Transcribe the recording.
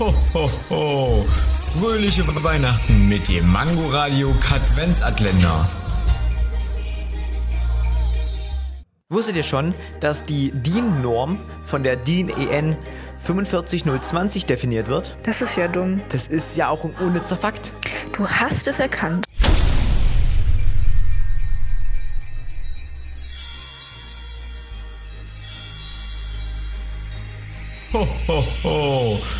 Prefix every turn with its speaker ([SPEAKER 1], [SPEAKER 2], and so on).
[SPEAKER 1] Ho, ho, ho. Fröhliche Weihnachten mit dem Mangoradio Katwenzatländer.
[SPEAKER 2] Wusstet ihr schon, dass die DIN-Norm von der DIN EN 45020 definiert wird?
[SPEAKER 3] Das ist ja dumm.
[SPEAKER 2] Das ist ja auch ein unnützer Fakt.
[SPEAKER 3] Du hast es erkannt.
[SPEAKER 1] Ho, ho, ho.